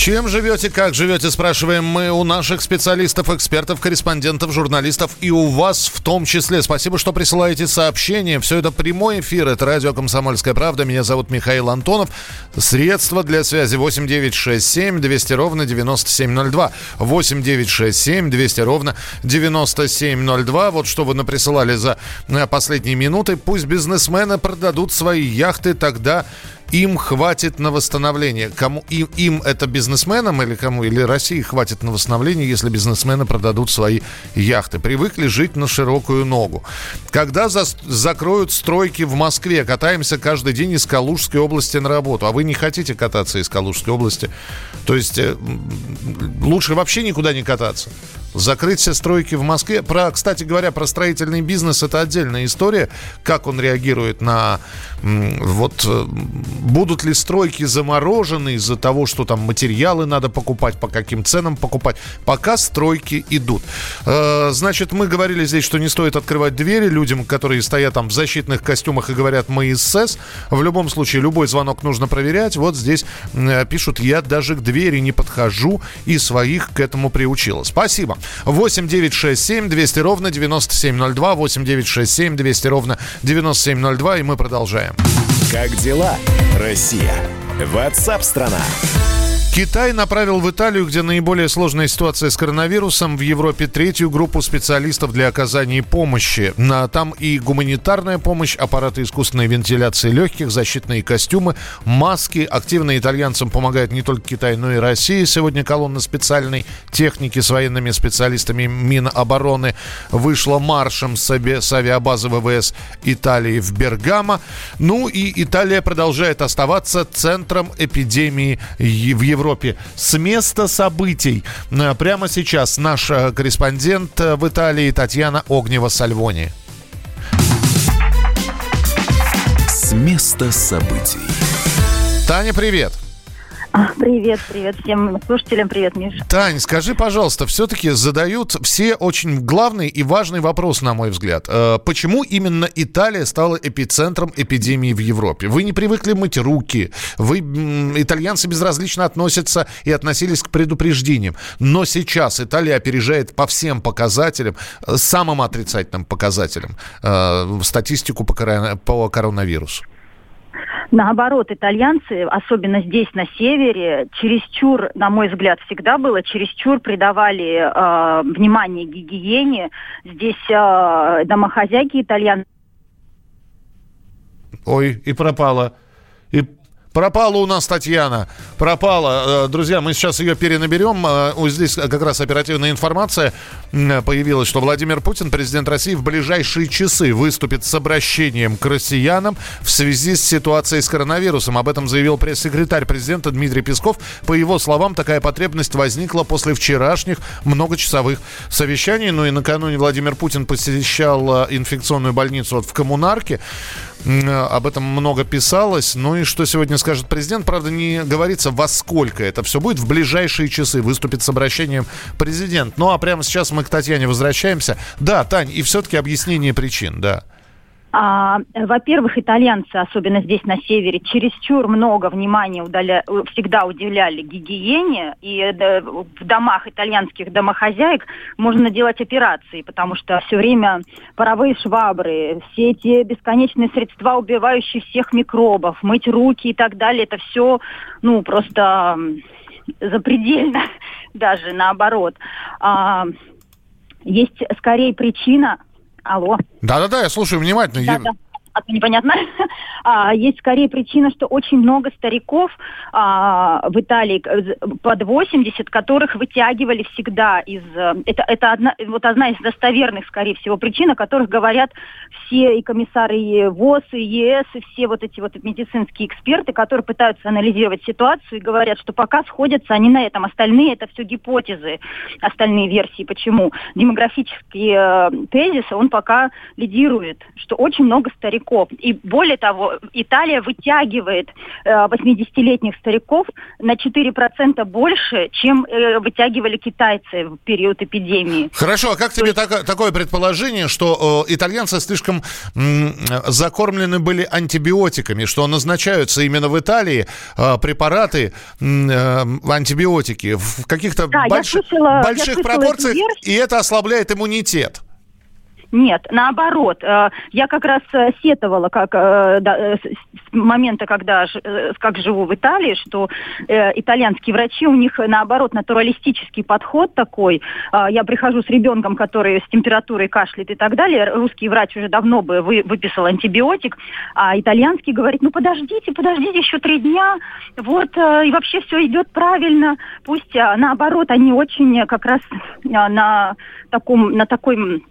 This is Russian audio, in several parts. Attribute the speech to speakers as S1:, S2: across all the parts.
S1: Чем живете, как живете, спрашиваем мы у наших специалистов, экспертов, корреспондентов, журналистов и у вас в том числе. Спасибо, что присылаете сообщения. Все это прямой эфир. Это радио «Комсомольская правда». Меня зовут Михаил Антонов. Средства для связи 8967 200 ровно 9702. 8967 200 ровно 9702. Вот что вы наприсылали за э, последние минуты. Пусть бизнесмены продадут свои яхты, тогда им хватит на восстановление. Кому им, им это бизнесменам или кому? Или России хватит на восстановление, если бизнесмены продадут свои яхты. Привыкли жить на широкую ногу. Когда за, закроют стройки в Москве, катаемся каждый день из Калужской области на работу. А вы не хотите кататься из Калужской области? То есть э, лучше вообще никуда не кататься. Закрыть все стройки в Москве. Про, кстати говоря, про строительный бизнес это отдельная история. Как он реагирует на вот э, будут ли стройки заморожены из-за того, что там материалы надо покупать, по каким ценам покупать. Пока стройки идут. Э, значит, мы говорили здесь, что не стоит открывать двери людям, которые стоят там в защитных костюмах и говорят, мы из СЭС. В любом случае, любой звонок нужно проверять. Вот здесь э, пишут, я даже к двери не подхожу и своих к этому приучила. Спасибо. 8 9 6 7 200 ровно 9702. 8 9 6 7 200 ровно 9702. И мы продолжаем.
S2: Как дела, Россия? Ватсап-страна!
S1: Китай направил в Италию, где наиболее сложная ситуация с коронавирусом, в Европе третью группу специалистов для оказания помощи. Там и гуманитарная помощь, аппараты искусственной вентиляции легких, защитные костюмы, маски. Активно итальянцам помогает не только Китай, но и Россия. Сегодня колонна специальной техники с военными специалистами Минобороны вышла маршем с авиабазы ВВС Италии в Бергамо. Ну и Италия продолжает оставаться центром эпидемии в Европе. Европе с места событий. Э, прямо сейчас наш э, корреспондент э, в Италии Татьяна Огнева-Сальвони.
S2: С места событий.
S1: Таня, привет.
S3: Привет, привет всем слушателям, привет, Миша.
S1: Тань, скажи, пожалуйста, все-таки задают все очень главный и важный вопрос, на мой взгляд. Э, почему именно Италия стала эпицентром эпидемии в Европе? Вы не привыкли мыть руки, вы, итальянцы безразлично относятся и относились к предупреждениям. Но сейчас Италия опережает по всем показателям, э, самым отрицательным показателям, э, статистику по коронавирусу.
S3: Наоборот, итальянцы, особенно здесь, на севере, чересчур, на мой взгляд, всегда было, чересчур придавали э, внимание гигиене. Здесь э, домохозяйки итальянцы
S1: Ой, и пропала. И Пропала у нас Татьяна. Пропала. Э, друзья, мы сейчас ее перенаберем. Э, здесь как раз оперативная информация появилась, что Владимир Путин, президент России, в ближайшие часы выступит с обращением к россиянам в связи с ситуацией с коронавирусом. Об этом заявил пресс-секретарь президента Дмитрий Песков. По его словам, такая потребность возникла после вчерашних многочасовых совещаний. Ну и накануне Владимир Путин посещал э, инфекционную больницу в Коммунарке. Об этом много писалось. Ну и что сегодня скажет президент? Правда, не говорится, во сколько это все будет. В ближайшие часы выступит с обращением президент. Ну а прямо сейчас мы к Татьяне возвращаемся. Да, Тань, и все-таки объяснение причин, да.
S3: А, во-первых, итальянцы, особенно здесь на севере, чересчур много внимания удаля... всегда уделяли гигиене, и э, в домах итальянских домохозяек можно делать операции, потому что все время паровые швабры, все эти бесконечные средства, убивающие всех микробов, мыть руки и так далее, это все, ну, просто запредельно, даже наоборот. А, есть скорее причина Алло.
S1: Да-да-да, я слушаю внимательно.
S3: Да-да а то непонятно. а, есть скорее причина, что очень много стариков а, в Италии под 80, которых вытягивали всегда из... Э, это, это одна, вот одна из достоверных, скорее всего, причин, о которых говорят все и комиссары и ВОЗ, и ЕС, и все вот эти вот медицинские эксперты, которые пытаются анализировать ситуацию и говорят, что пока сходятся они на этом. Остальные это все гипотезы, остальные версии. Почему? Демографический э, тезис, он пока лидирует, что очень много стариков стариков. И более того, Италия вытягивает 80-летних стариков на 4% больше, чем вытягивали китайцы в период эпидемии.
S1: Хорошо, а как тебе так, такое предположение, что э, итальянцы слишком м, закормлены были антибиотиками, что назначаются именно в Италии э, препараты э, антибиотики в каких-то да, больш... слышала, больших пропорциях, и это ослабляет иммунитет?
S3: Нет, наоборот. Э, я как раз э, сетовала как, э, с момента, когда как живу в Италии, что итальянские врачи, у них наоборот натуралистический подход такой. Я прихожу с ребенком, который с температурой кашляет и так далее. Русский врач уже давно бы выписал антибиотик, а итальянский говорит, ну подождите, подождите еще три дня, вот, и вообще все идет правильно. Пусть наоборот, они очень как раз на таком, на такой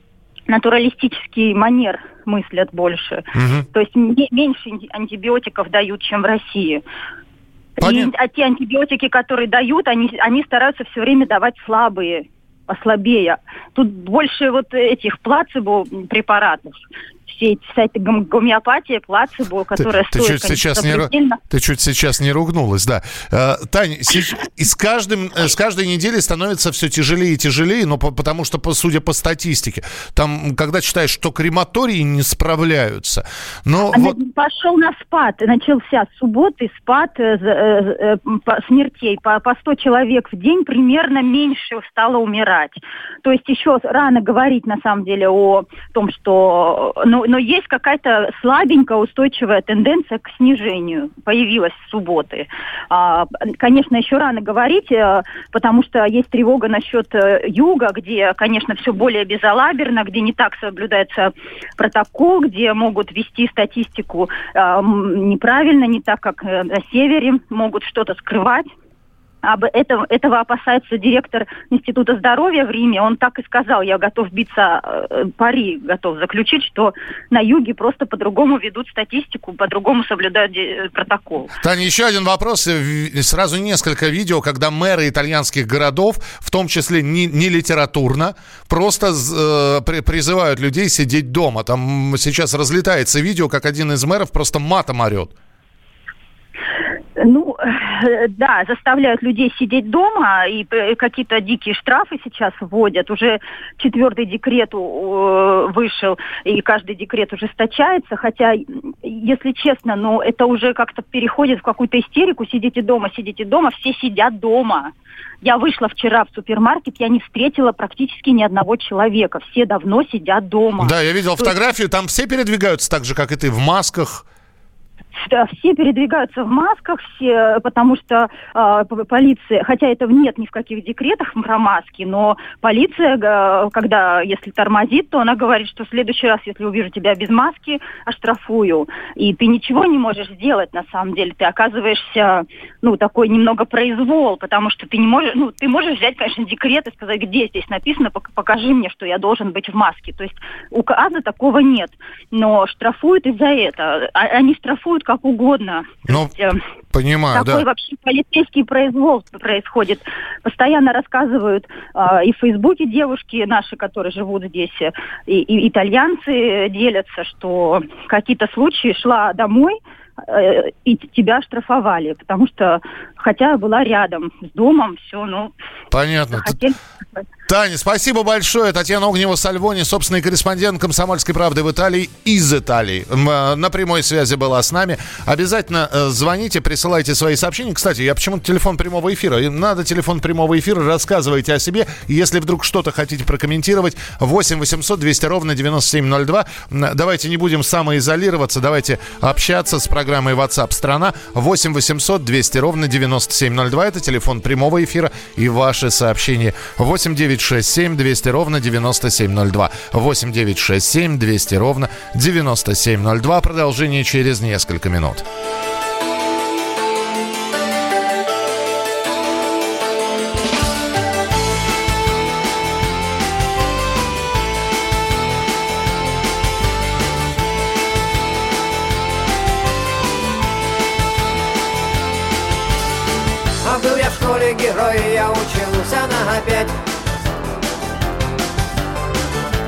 S3: натуралистический манер мыслят больше. Угу. То есть меньше антибиотиков дают, чем в России. И, а те антибиотики, которые дают, они, они стараются все время давать слабые, послабее. Тут больше вот этих плацебо препаратов все эти сайты гомеопатии, плацебо, которая
S1: ты, стоит, ты чуть конечно, сейчас не, Ты чуть сейчас не ругнулась, да. Э, Таня, и с, каждым, э, с каждой недели становится все тяжелее и тяжелее, но по, потому что, по, судя по статистике, там, когда читаешь, что крематории не справляются. Но
S3: а вот... Пошел на спад, начался с субботы спад э, э, э, смертей. По, по 100 человек в день примерно меньше стало умирать. То есть еще рано говорить, на самом деле, о том, что... Ну, но есть какая-то слабенькая устойчивая тенденция к снижению. Появилась с субботы. А, конечно, еще рано говорить, э, потому что есть тревога насчет э, юга, где, конечно, все более безалаберно, где не так соблюдается протокол, где могут вести статистику э, неправильно, не так, как на севере, могут что-то скрывать об этом, этого опасается директор Института здоровья в Риме. Он так и сказал, я готов биться, э, пари готов заключить, что на юге просто по-другому ведут статистику, по-другому соблюдают э, протокол.
S1: Таня, еще один вопрос. Сразу несколько видео, когда мэры итальянских городов, в том числе не, не литературно, просто э, при, призывают людей сидеть дома. Там сейчас разлетается видео, как один из мэров просто матом орет.
S3: Да, заставляют людей сидеть дома, и какие-то дикие штрафы сейчас вводят. Уже четвертый декрет вышел, и каждый декрет ужесточается. Хотя, если честно, ну, это уже как-то переходит в какую-то истерику. Сидите дома, сидите дома, все сидят дома. Я вышла вчера в супермаркет, я не встретила практически ни одного человека. Все давно сидят дома.
S1: Да, я видел фотографию, там все передвигаются так же, как и ты, в масках
S3: все передвигаются в масках, все, потому что э, полиция, хотя этого нет ни в каких декретах про маски, но полиция, когда, если тормозит, то она говорит, что в следующий раз, если увижу тебя без маски, оштрафую. И ты ничего не можешь сделать, на самом деле. Ты оказываешься, ну, такой немного произвол, потому что ты не можешь, ну, ты можешь взять, конечно, декрет и сказать, где здесь написано, покажи мне, что я должен быть в маске. То есть указа такого нет. Но штрафуют из-за этого. А, они штрафуют как угодно.
S1: Ну, есть, э, понимаю,
S3: такой
S1: да.
S3: вообще полицейский произвол происходит. Постоянно рассказывают э, и в Фейсбуке девушки наши, которые живут здесь, и, и итальянцы делятся, что какие-то случаи шла домой, э, и тебя штрафовали, потому что хотя была рядом с домом, все, ну...
S1: Понятно. Хотели... Таня, спасибо большое. Татьяна Огнева-Сальвони, собственный корреспондент «Комсомольской правды» в Италии из Италии. Э, на прямой связи была с нами. Обязательно э, звоните, присылайте свои сообщения. Кстати, я почему-то телефон прямого эфира. Надо телефон прямого эфира, рассказывайте о себе. Если вдруг что-то хотите прокомментировать, 8 800 200 ровно 9702. Давайте не будем самоизолироваться, давайте общаться с программой WhatsApp страна 8 800 200 ровно 9702. Это телефон прямого эфира и ваши сообщения. 8 9 967 200 ровно 9702. 8 967 200 ровно 9702. Продолжение через несколько минут.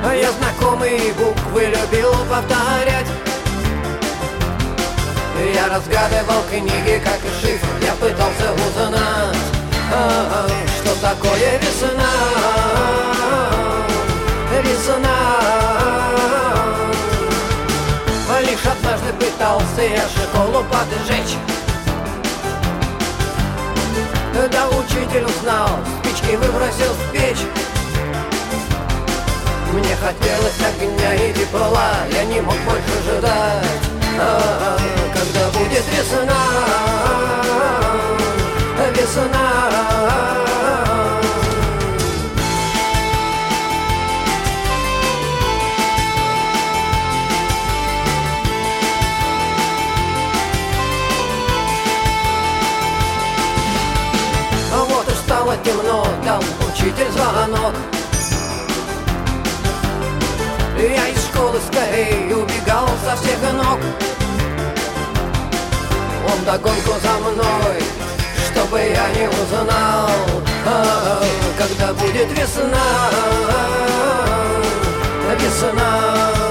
S4: Я знакомые буквы любил повторять. Я разгадывал книги, как и шифр Я пытался узнать, а, что такое весна Весна Лишь однажды пытался я школу поджечь. Да учитель узнал, спички выбросил в печь мне хотелось огня и тепла, я не мог больше ждать. А, Когда будет весна, весна. А вот стало темно, дал учитель звонок я из школы скорее убегал со всех ног. Он догонку за мной, чтобы я не узнал а, Когда будет весна, весна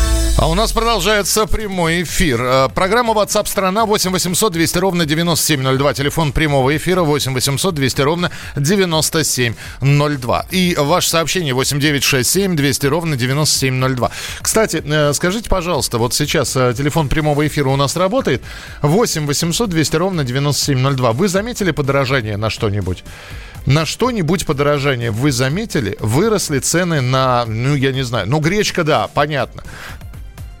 S1: А у нас продолжается прямой эфир. Э, Программа WhatsApp страна 8 800 200 ровно 9702. Телефон прямого эфира 8 800 200 ровно 9702. И ваше сообщение 8 967 200 ровно 9702. Кстати, э, скажите, пожалуйста, вот сейчас э, телефон прямого эфира у нас работает. 8 800 200 ровно 9702. Вы заметили подорожание на что-нибудь? На что-нибудь подорожание вы заметили? Выросли цены на, ну, я не знаю, ну, гречка, да, понятно.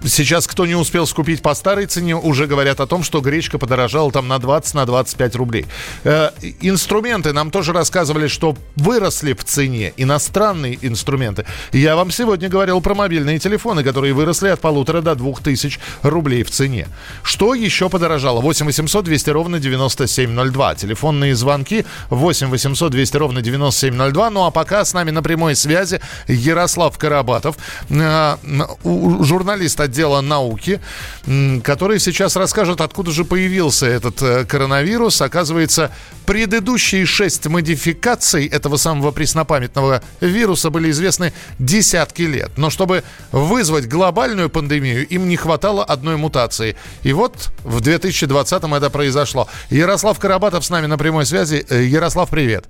S1: Сейчас, кто не успел скупить по старой цене, уже говорят о том, что гречка подорожала там на 20, на 25 рублей. Э, инструменты нам тоже рассказывали, что выросли в цене. Иностранные инструменты. Я вам сегодня говорил про мобильные телефоны, которые выросли от полутора до двух тысяч рублей в цене. Что еще подорожало? 8 800 200 ровно 9702. Телефонные звонки 8 800 200 ровно 9702. Ну а пока с нами на прямой связи Ярослав Карабатов, э, журналист отдела науки, м, который сейчас расскажет, откуда же появился этот э, коронавирус. Оказывается, предыдущие шесть модификаций этого самого преснопамятного вируса были известны десятки лет. Но чтобы вызвать глобальную пандемию, им не хватало одной мутации. И вот в 2020-м это произошло. Ярослав Карабатов с нами на прямой связи. Э, Ярослав, привет.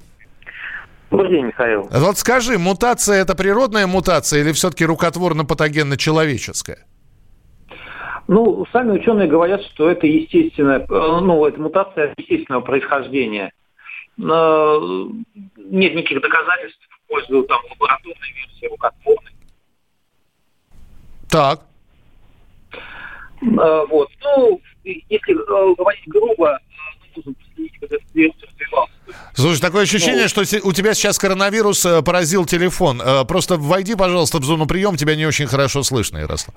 S5: Добрый день, Михаил.
S1: Вот скажи, мутация это природная мутация или все-таки рукотворно-патогенно-человеческая?
S5: Ну, сами ученые говорят, что это естественная, э, ну, это мутация естественного происхождения. Но нет никаких доказательств в пользу там лабораторной версии рукотворной.
S1: Так.
S5: Э, Вот. Ну, если э, говорить грубо, э, нужно последить, как этот вирус развивался.
S1: Слушай, такое ощущение,
S5: Ну.
S1: что у тебя сейчас коронавирус э, поразил телефон. Э, Просто войди, пожалуйста, в зону прием, тебя не очень хорошо слышно, Ярослав.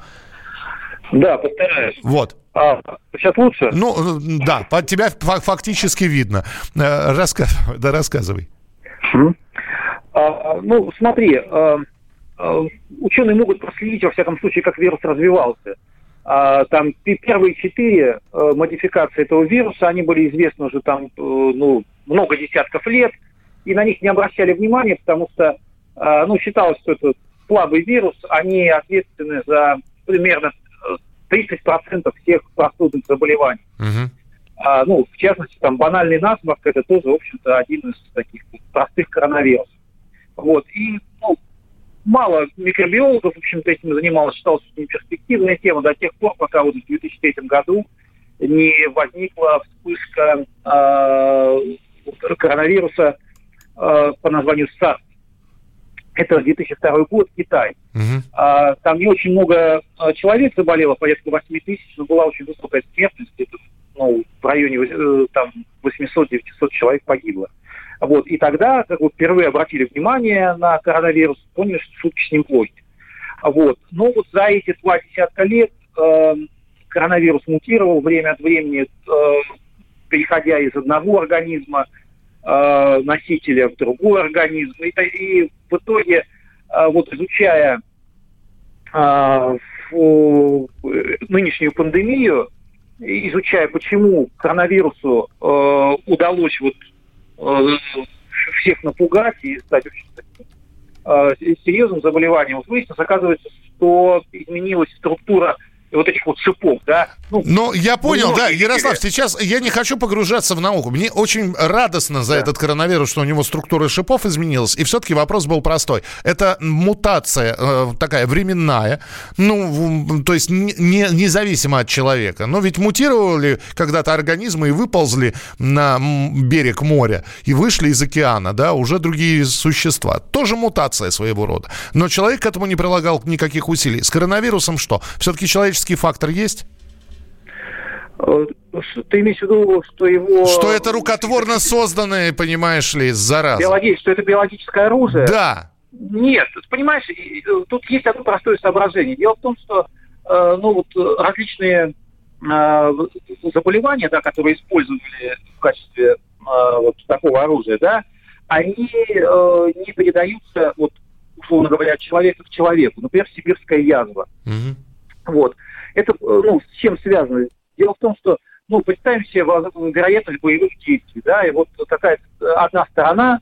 S5: Да, постараюсь.
S1: Вот.
S5: А, сейчас лучше?
S1: Ну, э, да, по- тебя фа- фактически видно. Э, Рассказывай, да, рассказывай.
S5: А, ну, смотри, а, а, ученые могут проследить, во всяком случае, как вирус развивался. А, там первые четыре э, модификации этого вируса, они были известны уже там, э, ну, много десятков лет, и на них не обращали внимания, потому что, ну, считалось, что это слабый вирус, они ответственны за примерно э, 30% всех простудных заболеваний.
S1: Мгм.
S5: А, ну, в частности, там банальный насморк это тоже, в общем-то, один из таких простых коронавирусов. Вот. И ну, мало микробиологов, в общем-то, этим занималось, считалось, что не перспективная тема до тех пор, пока вот в 2003 году не возникла вспышка э, коронавируса э, по названию SARS. Это 2002 год, Китай.
S1: Мгм.
S5: А, там не очень много а, человек заболело, порядка 8 тысяч, но была очень высокая смертность, где-то ну, в районе э, там 800-900 человек погибло. Вот. И тогда как бы, впервые обратили внимание на коронавирус, поняли, что шутки с ним плохи. Вот. Но вот за эти два десятка лет э, коронавирус мутировал время от времени, э, переходя из одного организма э, носителя в другой организм. И, и в итоге, э, вот изучая э, фу- нынешнюю пандемию, изучая, почему коронавирусу э, удалось вот э, всех напугать и стать очень э, серьезным заболеванием, выяснилось, оказывается, что изменилась структура вот этих вот шипов, да. Ну,
S1: Ну, я понял, да, Ярослав, сейчас я не хочу погружаться в науку. Мне очень радостно за
S5: Да.
S1: этот коронавирус, что у него структура шипов изменилась. И все-таки вопрос был простой. Это мутация э, такая временная, ну, то есть не, не- независимо от человека. Но ведь мутировали когда-то организмы и выползли на берег моря и вышли из океана, да, уже другие существа. Тоже мутация своего рода. Но человек к этому не прилагал никаких усилий. С коронавирусом что? Все-таки человеческий фактор есть?
S5: э, ты имеешь в виду, что его...
S1: Что это рукотворно созданное, понимаешь ли, зараза.
S5: Биологи- что это биологическое оружие?
S1: Да.
S5: Нет, понимаешь, тут есть одно простое соображение. Дело в том, что э, ну, вот, различные э, заболевания, да, которые использовали в качестве э, вот такого оружия, да, они э, не передаются, вот, условно говоря, от человека к человеку. Например, сибирская язва.
S1: Мгм.
S5: Вот. Это, э, ну, с чем связано? Дело в том, что, ну, представим себе вероятность боевых действий, да, и вот какая одна сторона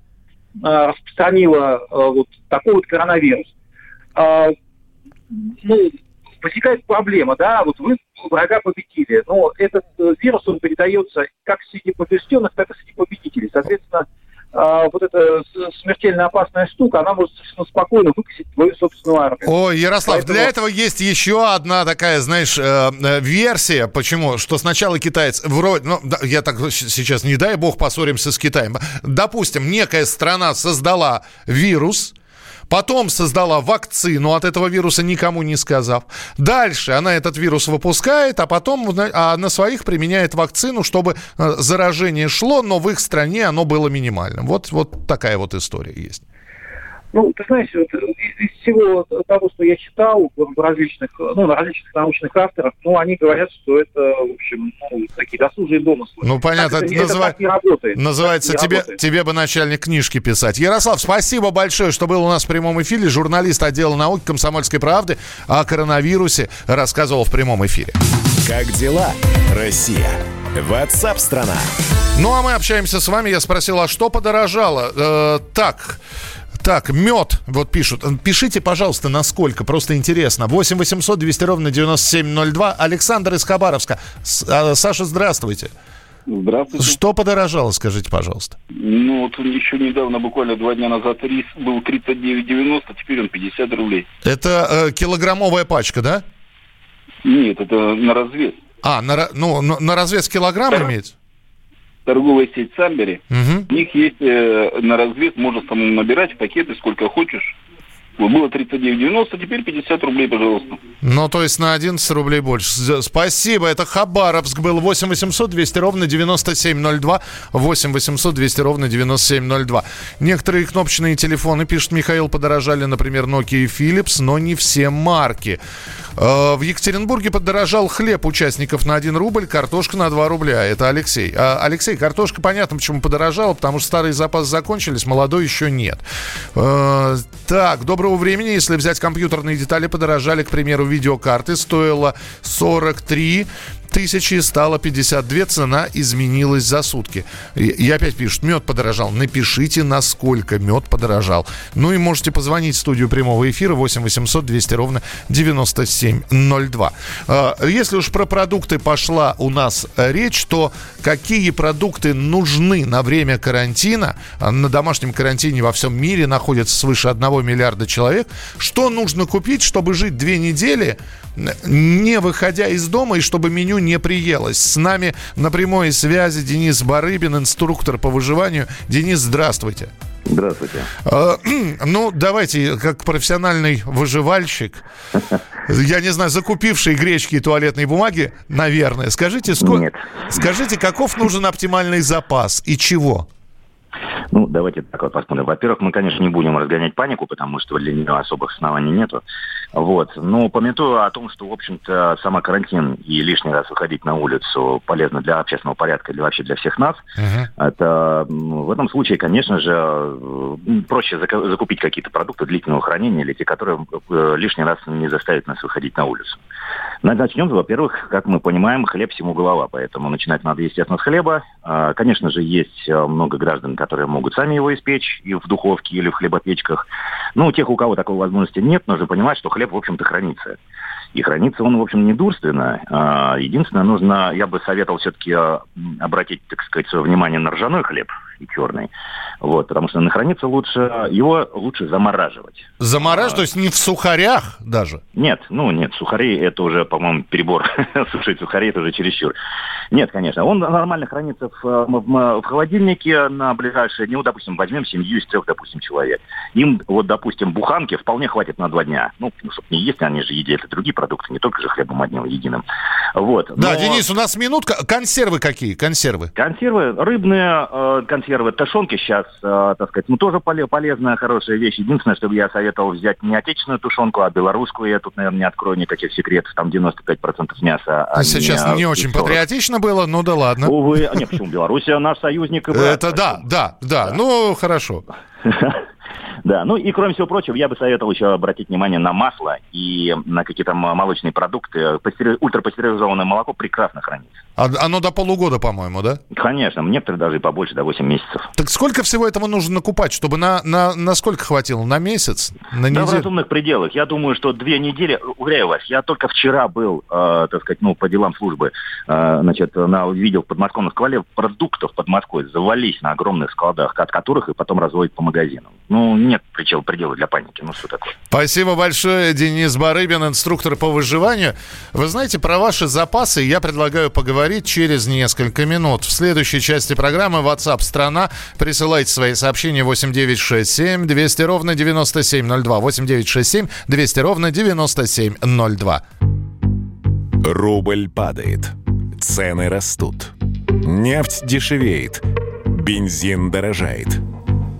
S5: э, распространила э, вот такой вот коронавирус. А, ну, возникает проблема, да, вот вы врага победили, но этот вирус, он передается как среди побежденных, так и среди победителей. Соответственно, вот эта смертельно опасная штука, она может совершенно спокойно выкосить твою собственную армию.
S1: Ой, Ярослав,
S5: Поэтому-
S1: для этого есть еще одна такая, знаешь, э, э, версия. Почему? Что сначала китаец вроде, ну, я так сейчас, не дай бог, поссоримся с Китаем. Допустим, некая страна создала вирус, Потом создала вакцину от этого вируса, никому не сказав. Дальше она этот вирус выпускает, а потом а на своих применяет вакцину, чтобы э, заражение шло, но в их стране оно было минимальным. Вот, вот такая вот история есть.
S5: Ну, ты знаешь, вот из, из всего того, что я читал в различных, ну, на различных научных авторов, ну, они говорят, что это, в общем, ну, такие досужие домыслы.
S1: Ну, понятно,
S5: Так
S1: это
S5: это, это так не работает.
S1: Называется
S5: Так не
S1: тебе,
S5: работает.
S1: тебе бы начальник книжки писать. Ярослав, спасибо большое, что был у нас в прямом эфире. Журналист отдела науки комсомольской правды о коронавирусе рассказывал в прямом эфире.
S2: Как дела, Россия? Ватсап-страна!
S1: Ну а мы общаемся с вами. Я спросил, а что подорожало? Э, так. Так, мед, вот пишут. Пишите, пожалуйста, насколько, просто интересно. 8 800 200 ровно 9702. Александр из Хабаровска. С- а, Саша, здравствуйте.
S6: Здравствуйте.
S1: Что подорожало, скажите, пожалуйста?
S6: Ну, вот еще недавно, буквально два дня назад, рис был 39,90, теперь он 50 рублей.
S1: Это э, килограммовая пачка, да?
S6: Нет, это на развес.
S1: А, на, ну, на, на развес килограмм
S6: Да.
S1: имеется?
S6: Торговая сеть Самбери.
S1: Мгм.
S6: У них есть э, на развес, можно самому набирать пакеты сколько хочешь. Вот Было 39,90, теперь 50 рублей, пожалуйста.
S1: Ну, то есть на 11 рублей больше. Спасибо. Это Хабаровск был. 8 800 200 ровно 9702. 8 800 200 ровно 9702. Некоторые кнопочные телефоны, пишет Михаил, подорожали, например, Nokia и Philips, но не все марки. Э, В Екатеринбурге подорожал хлеб участников на 1 рубль, картошка на 2 рубля. Это Алексей. А, Алексей, картошка понятно, почему подорожала, потому что старые запасы закончились, молодой еще нет. Э, Так, доброго времени. Если взять компьютерные детали, подорожали, к примеру, видеокарты. Стоило 43 тысячи стало 52, цена изменилась за сутки. И, и опять пишут, мед подорожал. Напишите, насколько мед подорожал. Ну и можете позвонить в студию прямого эфира 8 800 200 ровно 9702. А, если уж про продукты пошла у нас речь, то какие продукты нужны на время карантина? На домашнем карантине во всем мире находится свыше 1 миллиарда человек. Что нужно купить, чтобы жить две недели, не выходя из дома, и чтобы меню не приелось? С нами на прямой связи Денис Барыбин, инструктор по выживанию. Денис, здравствуйте.
S7: Здравствуйте.
S1: А, ну, давайте, как профессиональный выживальщик, я не знаю, закупивший гречки и туалетной бумаги, наверное, скажите, сколько, скажите, каков нужен оптимальный запас и чего?
S7: Ну, давайте так вот посмотрим. Во-первых, мы, конечно, не будем разгонять панику, потому что для нее особых оснований нету. Вот. Но пометуя о том, что, в общем-то, сама карантин и лишний раз выходить на улицу полезно для общественного порядка или вообще для всех нас,
S1: Ага.
S7: это в этом случае, конечно же, проще закупить какие-то продукты длительного хранения или те, которые э, лишний раз не заставят нас выходить на улицу. Начнем, во-первых, как мы понимаем, хлеб всему голова, поэтому начинать надо, естественно, с хлеба. А, Конечно же, есть э, много граждан, которые могут сами его испечь и в духовке, или в хлебопечках. Ну, у тех, у кого такой возможности нет, нужно понимать, что хлеб, в общем-то, хранится. И хранится он, в общем, недурственно. А, Единственное, нужно, я бы советовал все-таки э, обратить, так сказать, свое внимание на ржаной хлеб и черный. Вот, потому что он хранится лучше, его лучше замораживать.
S1: Замораживать, то есть не в сухарях даже?
S7: Нет, ну нет, сухари это уже, по-моему, перебор. Сушить сухари это уже чересчур. Нет, конечно, он нормально хранится в, в- в холодильнике на ближайшие дни. Ну, допустим, возьмем семью из трех, допустим, человек. Им, вот, допустим, буханки вполне хватит на два дня. Ну, чтобы не есть, они же едят и другие продукты, не только же хлебом одним единым. Вот.
S1: Да,
S7: Но-
S1: Денис, у нас минутка. Консервы какие? Консервы.
S7: Консервы, рыбные э, консервы, тушенки сейчас, э, так сказать, ну тоже поле- полезная, хорошая вещь. Единственное, чтобы я советовал взять не отечественную тушенку, а белорусскую. Я тут, наверное, не открою никаких секретов. Там 95% мяса. а
S1: Сейчас не очень
S7: 40.
S1: патриотично было, ну да ладно.
S7: Увы, а нет, почему? Беларусь наш союзник.
S1: Это да, да, да. Ну, хорошо.
S7: Да, ну и кроме всего прочего, я бы советовал еще обратить внимание на масло и на какие-то молочные продукты. Пастери- Ультрапастеризованное молоко прекрасно хранится.
S1: А- Оно до полугода, по-моему, да?
S7: Конечно, некоторые даже и побольше, до 8 месяцев.
S1: Так сколько всего этого нужно накупать, чтобы на, на, на сколько хватило? На месяц? На
S7: Да, в
S1: неделю?
S7: разумных пределах. Я думаю, что две недели, уверяю вас, я только вчера был, э, так сказать, ну, по делам службы, э, значит, на, видел в подмосковном сквале продуктов под Москвой завались на огромных складах, от которых и потом разводят по магазинам. Ну, нет предела, предела для паники. Ну, что такое?
S1: Спасибо большое, Денис Барыбин, инструктор по выживанию. Вы знаете, про ваши запасы я предлагаю поговорить через несколько минут. В следующей части программы WhatsApp страна. Присылайте свои сообщения 8967 200 ровно 9702. 8967 200 ровно 9702.
S2: Рубль падает. Цены растут. Нефть дешевеет. Бензин дорожает.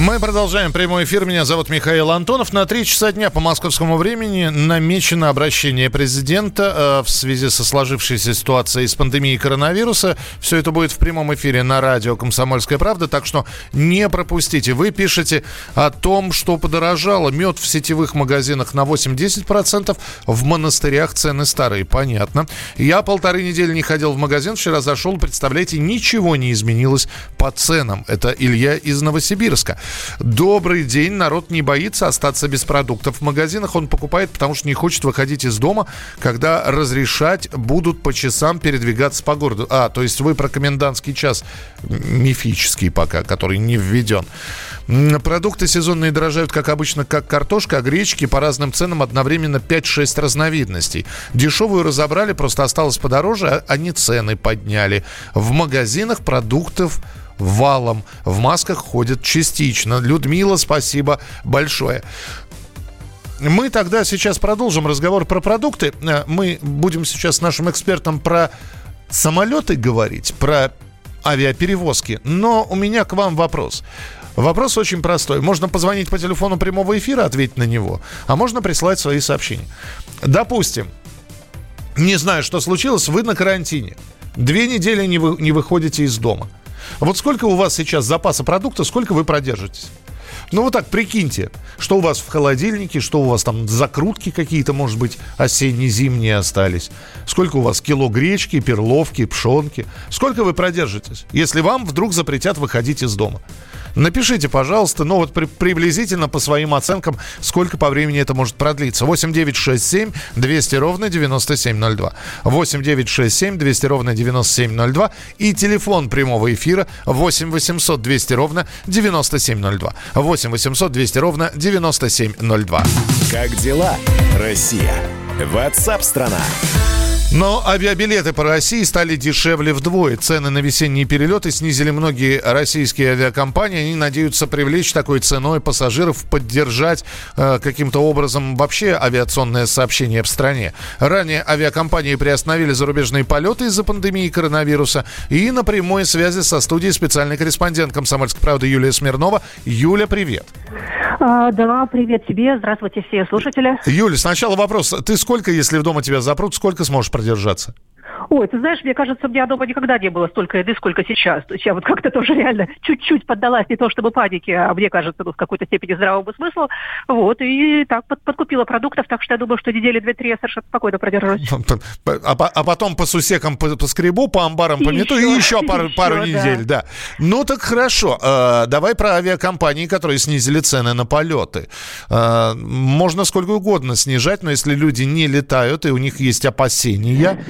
S1: Мы продолжаем прямой эфир. Меня зовут Михаил Антонов. На три часа дня по московскому времени намечено обращение президента э, в связи со сложившейся ситуацией с пандемией коронавируса. Все это будет в прямом эфире на радио «Комсомольская правда», так что не пропустите. Вы пишете о том, что подорожало мед в сетевых магазинах на 8-10%, в монастырях цены старые. Понятно. Я полторы недели не ходил в магазин, вчера зашел, представляете, ничего не изменилось по ценам. Это Илья из Новосибирска. Добрый день. Народ не боится остаться без продуктов в магазинах. Он покупает, потому что не хочет выходить из дома, когда разрешать будут по часам передвигаться по городу. А, то есть вы про комендантский час мифический пока, который не введен. Продукты сезонные дорожают, как обычно, как картошка, а гречки по разным ценам одновременно 5-6 разновидностей. Дешевую разобрали, просто осталось подороже, а они цены подняли. В магазинах продуктов валом. В масках ходят частично. Людмила, спасибо большое. Мы тогда сейчас продолжим разговор про продукты. Э, мы будем сейчас с нашим экспертом про самолеты говорить, про авиаперевозки. Но у меня к вам вопрос. Вопрос очень простой. Можно позвонить по телефону прямого эфира, ответить на него, а можно прислать свои сообщения. Допустим, не знаю, что случилось, вы на карантине. Две недели не, вы, не выходите из дома. Вот сколько у вас сейчас запаса продукта, сколько вы продержитесь? Ну вот так прикиньте, что у вас в холодильнике, что у вас там закрутки какие-то, может быть, осенне-зимние остались. Сколько у вас кило гречки, перловки, пшенки. Сколько вы продержитесь, если вам вдруг запретят выходить из дома? Напишите, пожалуйста, ну вот при, приблизительно по своим оценкам, сколько по времени это может продлиться. 8 9 6 7 200 ровно 9702. 8 9 6 7 200 ровно 9702. И телефон прямого эфира 8 800 200 ровно 9702. 8 800 200 ровно 9702.
S2: Как дела, Россия? Ватсап-страна!
S1: Но авиабилеты по России стали дешевле вдвое. Цены на весенние перелеты снизили многие российские авиакомпании. Они надеются привлечь такой ценой пассажиров, поддержать э, каким-то образом вообще авиационное сообщение в стране. Ранее авиакомпании приостановили зарубежные полеты из-за пандемии коронавируса. И на прямой связи со студией специальный корреспондент «Комсомольской правды» Юлия Смирнова. Юля, привет.
S8: А, да, привет тебе. Здравствуйте все слушатели.
S1: Юля, сначала вопрос. Ты сколько, если в дома тебя запрут, сколько сможешь продержаться?
S8: Ой, ты знаешь, мне кажется, у меня дома никогда не было столько еды, сколько сейчас. То есть я вот как-то тоже реально чуть-чуть поддалась не то чтобы панике, а мне кажется, ну, в какой-то степени здравому смыслу. Вот, и так под, подкупила продуктов, так что я думаю, что недели две-три я совершенно спокойно продержусь.
S1: А, а потом по сусекам по, по скребу, по амбарам и помету, еще, и еще пару, еще, пару недель, да. Ну так хорошо, э, давай про авиакомпании, которые снизили цены на полеты. Э, можно сколько угодно снижать, но если люди не летают, и у них есть опасения,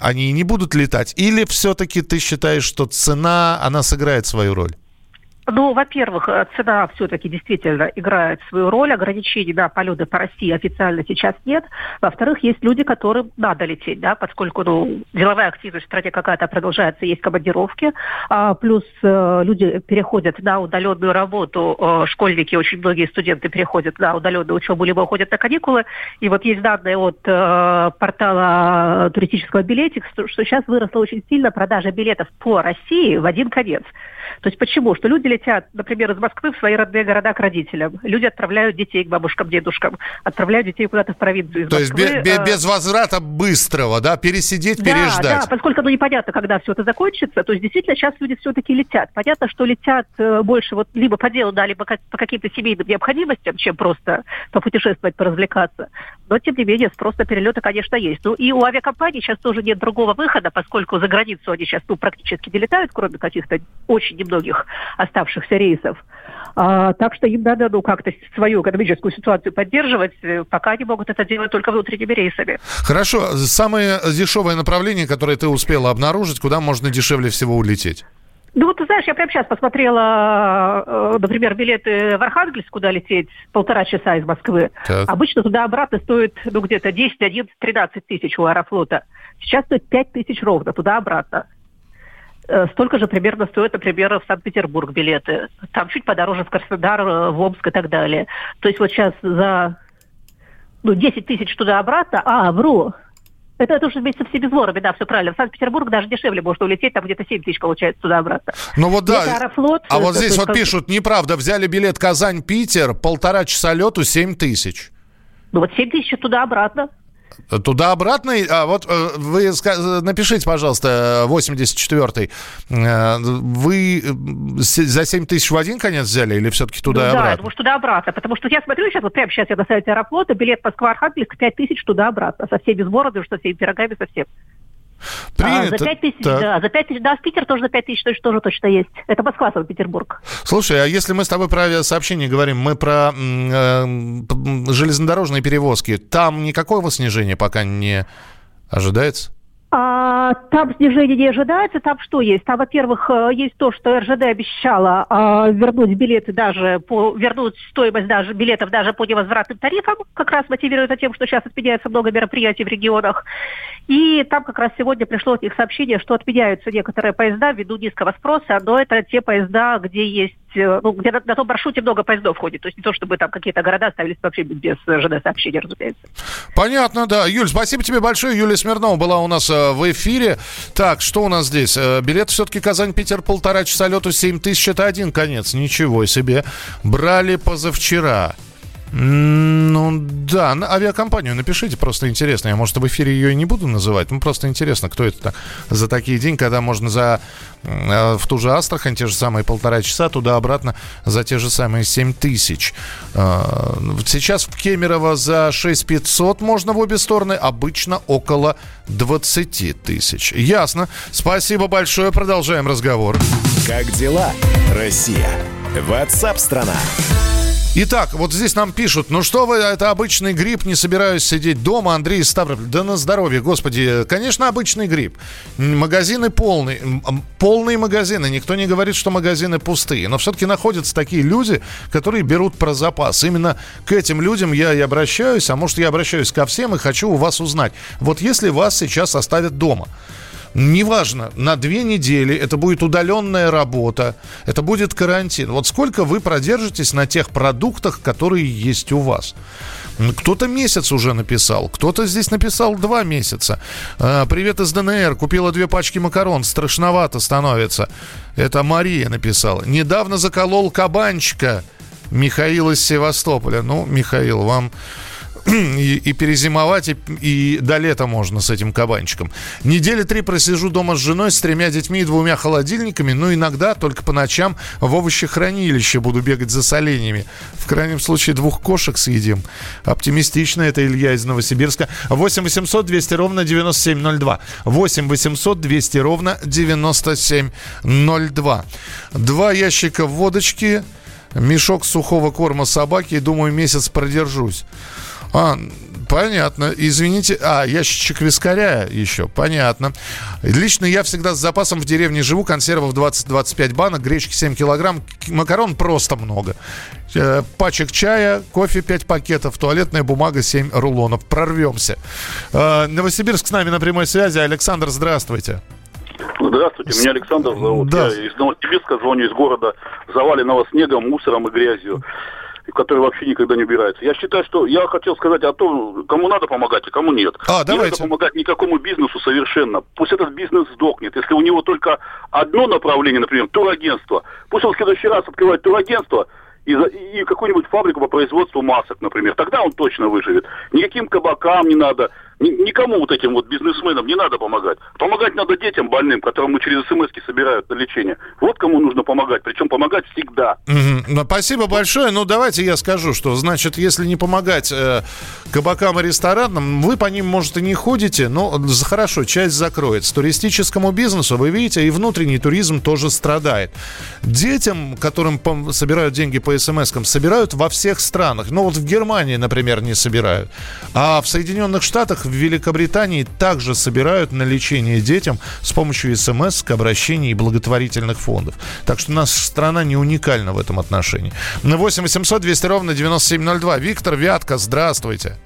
S1: они не будут летать? Или все-таки ты считаешь, что цена, она сыграет свою роль?
S8: Ну, во-первых, э, цена все-таки действительно играет свою роль. Ограничений на полеты по России официально сейчас нет. Во-вторых, есть люди, которым надо лететь, да, поскольку ну, деловая активность в стране какая-то продолжается, есть командировки. А, плюс э, люди переходят на удаленную работу. Э, школьники, очень многие студенты переходят на удаленную учебу, либо уходят на каникулы. И вот есть данные от э, портала туристического билетик, что, что сейчас выросла очень сильно продажа билетов по России в один конец. То есть почему? Что люди летят, например, из Москвы в свои родные города к родителям. Люди отправляют детей к бабушкам, дедушкам, отправляют детей куда-то в провинцию. Из
S1: То есть без, без, без возврата быстрого, да, пересидеть,
S8: да,
S1: переждать.
S8: Да, поскольку ну, непонятно, когда все это закончится, то есть действительно сейчас люди все-таки летят. Понятно, что летят э, больше вот либо по делу, да, либо по каким-то семейным необходимостям, чем просто попутешествовать, поразвлекаться. Но, тем не менее, спрос на перелеты, конечно, есть. Ну, и у авиакомпаний сейчас тоже нет другого выхода, поскольку за границу они сейчас ну, практически не летают, кроме каких-то очень немногих оставшихся рейсов. А, так что им надо ну, как-то свою экономическую ситуацию поддерживать, э, пока они могут это делать только внутренними рейсами.
S1: Хорошо. Самое дешевое направление, которое ты успела обнаружить, куда можно дешевле всего улететь?
S8: Ну вот, ты знаешь, я прямо сейчас посмотрела, э, например, билеты в Архангельск, куда лететь полтора часа из Москвы. Так. Обычно туда-обратно стоит ну, где-то 10, 11, 13 тысяч у Аэрофлота. Сейчас стоит 5 тысяч ровно туда-обратно. Э, столько же примерно стоит, например, в Санкт-Петербург билеты. Там чуть подороже в Краснодар, э, в Омск и так далее. То есть вот сейчас за ну, 10 тысяч туда-обратно, а, вру, это, это уже вместе со всеми сборами, да, все правильно. В Санкт-Петербург даже дешевле можно улететь, там где-то 7 тысяч получается туда-обратно.
S1: Ну вот да, Аэрофлот, а вот здесь вот как... пишут, неправда, взяли билет Казань-Питер, полтора часа лету 7 тысяч.
S8: Ну вот 7 тысяч туда-обратно.
S1: Туда-обратно? А вот э, вы напишите, пожалуйста, 84-й. Э, вы за 7 тысяч в один конец взяли или все-таки туда-обратно? Ну, да, я
S8: думаю, туда-обратно. Потому что я смотрю сейчас, вот прямо сейчас я на сайте аэрофлота, билет Москва-Архангельск 5 тысяч туда-обратно. Со всеми сборами, со всеми пирогами, со всем. Принято. А, за 5 тысяч, так. да, за 5 тысяч, да, в Питер тоже за 5 тысяч тоже, тоже точно есть. Это Москва, Санкт-Петербург.
S1: Слушай, а если мы с тобой про авиасообщение говорим, мы про э, железнодорожные перевозки, там никакого снижения пока не ожидается?
S8: А, там снижение не ожидается. Там что есть? Там, во-первых, э, есть то, что РЖД обещала а, вернуть билеты даже по вернуть стоимость даже билетов даже по невозвратным тарифам, как раз мотивируется тем, что сейчас отменяется много мероприятий в регионах. И там как раз сегодня пришло от них сообщение, что отменяются некоторые поезда ввиду низкого спроса, но это те поезда, где есть ну, где на, том маршруте много поездов ходит. То есть не то, чтобы там какие-то города оставились вообще без ЖД-сообщения, разумеется.
S1: Понятно, да. Юль, спасибо тебе большое. Юлия Смирнова была у нас э, в эфире. Так, что у нас здесь? Э, билет все-таки Казань-Питер полтора часа лету 7 тысяч. Это один конец. Ничего себе. Брали позавчера. Ну да, на авиакомпанию напишите, просто интересно. Я, может, в эфире ее и не буду называть. Ну, просто интересно, кто это за такие деньги, когда можно за э, в ту же Астрахань те же самые полтора часа, туда-обратно за те же самые 7 тысяч. Э, сейчас в Кемерово за 6 500 можно в обе стороны, обычно около 20 тысяч. Ясно. Спасибо большое, продолжаем разговор.
S2: Как дела, Россия? Ватсап-страна!
S1: Итак, вот здесь нам пишут, ну что вы, это обычный грипп, не собираюсь сидеть дома, Андрей Ставрополь. Да на здоровье, господи, конечно, обычный грипп. Магазины полные, полные магазины, никто не говорит, что магазины пустые, но все-таки находятся такие люди, которые берут про запас. Именно к этим людям я и обращаюсь, а может я обращаюсь ко всем и хочу у вас узнать. Вот если вас сейчас оставят дома, неважно, на две недели, это будет удаленная работа, это будет карантин. Вот сколько вы продержитесь на тех продуктах, которые есть у вас? Кто-то месяц уже написал, кто-то здесь написал два месяца. А, Привет из ДНР, купила две пачки макарон, страшновато становится. Это Мария написала. Недавно заколол кабанчика. Михаил из Севастополя. Ну, Михаил, вам и, и перезимовать, и, и до лета можно с этим кабанчиком. Недели три просижу дома с женой, с тремя детьми и двумя холодильниками, но иногда только по ночам в овощехранилище буду бегать за соленьями. В крайнем случае двух кошек съедим. Оптимистично, это Илья из Новосибирска. 8 800 200 ровно 9702. 8 800 200 ровно 9702. Два ящика водочки, мешок сухого корма собаки, думаю, месяц продержусь. А, понятно. Извините. А, ящичек вискаря еще. Понятно. Лично я всегда с запасом в деревне живу. Консервов 20-25 банок, гречки 7 килограмм, макарон просто много. Э, пачек чая, кофе 5 пакетов, туалетная бумага 7 рулонов. Прорвемся. Э, Новосибирск с нами на прямой связи. Александр, здравствуйте.
S6: Здравствуйте, меня Александр зовут. Да. Я из Новосибирска звоню, из города, заваленного снегом, мусором и грязью который вообще никогда не убирается. Я считаю, что я хотел сказать о том, кому надо помогать, а кому нет.
S1: А, давайте.
S6: Не надо помогать никакому бизнесу совершенно. Пусть этот бизнес сдохнет. Если у него только одно направление, например, турагентство, пусть он в следующий раз открывает турагентство, и, и какую-нибудь фабрику по производству масок, например. Тогда он точно выживет. Никаким кабакам не надо, никому вот этим вот бизнесменам не надо помогать. Помогать надо детям больным, которым мы через смс собирают на лечение. Вот кому нужно помогать, причем помогать всегда.
S1: Угу. Спасибо большое. Ну, давайте я скажу, что, значит, если не помогать э, кабакам и ресторанам, вы по ним, может, и не ходите, но хорошо, часть закроется. Туристическому бизнесу, вы видите, и внутренний туризм тоже страдает. Детям, которым собирают деньги по смс-кам, собирают во всех странах. Ну, вот в Германии, например, не собирают. А в Соединенных Штатах в Великобритании также собирают на лечение детям с помощью смс, обращений и благотворительных фондов. Так что наша страна не уникальна в этом отношении. На 8 800 200 ровно 9702. Виктор Вятка, здравствуйте.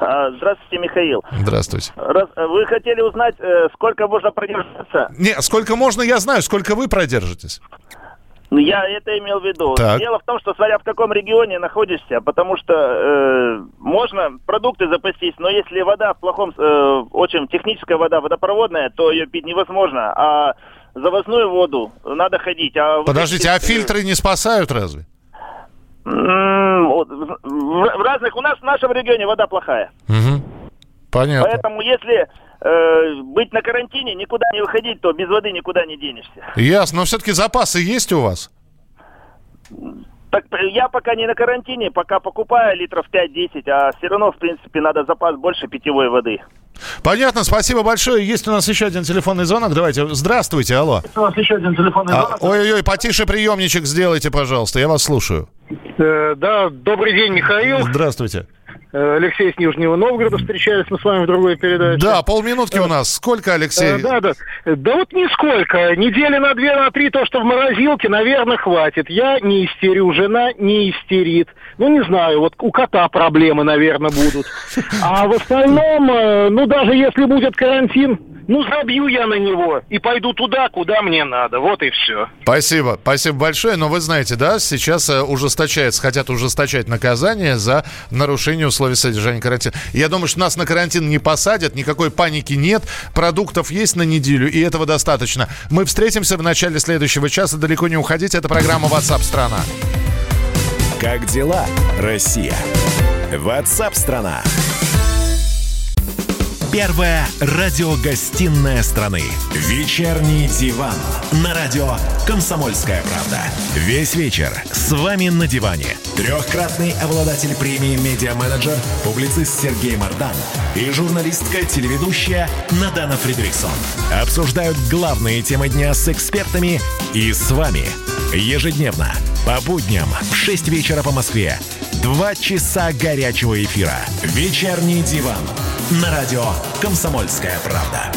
S9: А, здравствуйте, Михаил.
S1: Здравствуйте.
S9: Раз, вы хотели узнать, э, сколько можно продержаться?
S1: Не, сколько можно, я знаю. Сколько вы продержитесь?
S9: Ну, я это имел в виду. Так. Дело в том, что смотря в каком регионе находишься, потому что э, можно продукты запастись, но если вода в плохом, э, очень техническая вода водопроводная, то ее пить невозможно. А завозную воду надо ходить. А
S1: Подождите, а фильтры не спасают разве?
S9: В разных, у нас в нашем регионе вода плохая.
S1: Угу. Понятно.
S9: Поэтому если э, быть на карантине, никуда не выходить, то без воды никуда не денешься.
S1: Ясно, но все-таки запасы есть у вас?
S9: Так я пока не на карантине, пока покупаю литров 5-10, а все равно, в принципе, надо запас больше питьевой воды.
S1: Понятно, спасибо большое. Есть у нас еще один телефонный звонок. Давайте. Здравствуйте, алло.
S9: Есть у нас еще один телефонный а, звонок.
S1: Ой-ой-ой, потише приемничек сделайте, пожалуйста. Я вас слушаю.
S9: Э, да, добрый день, Михаил.
S1: Здравствуйте.
S9: Э, Алексей с Нижнего Новгорода встречались мы с вами в другой передаче.
S1: Да, полминутки у нас. Сколько, Алексей?
S9: Э, да, да. Да вот нисколько. Недели на две, на три, то, что в морозилке, наверное, хватит. Я не истерю, жена не истерит. Ну, не знаю, вот у кота проблемы, наверное, будут. А в остальном, э, ну, даже если будет карантин,
S10: ну, забью я на него и пойду туда, куда мне надо. Вот и все.
S1: Спасибо. Спасибо большое. Но вы знаете, да, сейчас э, ужесточается, хотят ужесточать наказание за нарушение условий содержания карантина. Я думаю, что нас на карантин не посадят, никакой паники нет, продуктов есть на неделю, и этого достаточно. Мы встретимся в начале следующего часа. Далеко не уходите. Это программа WhatsApp страна.
S2: Как дела, Россия? WhatsApp страна. Первая радиогостинная страны. Вечерний диван. На радио «Комсомольская правда». Весь вечер с вами на диване. Трехкратный обладатель премии «Медиа-менеджер», публицист Сергей Мардан и журналистка-телеведущая Надана Фридриксон. Обсуждают главные темы дня с экспертами и с вами. Ежедневно, по будням в 6 вечера по Москве. Два часа горячего эфира. «Вечерний диван» на радио «Комсомольская правда».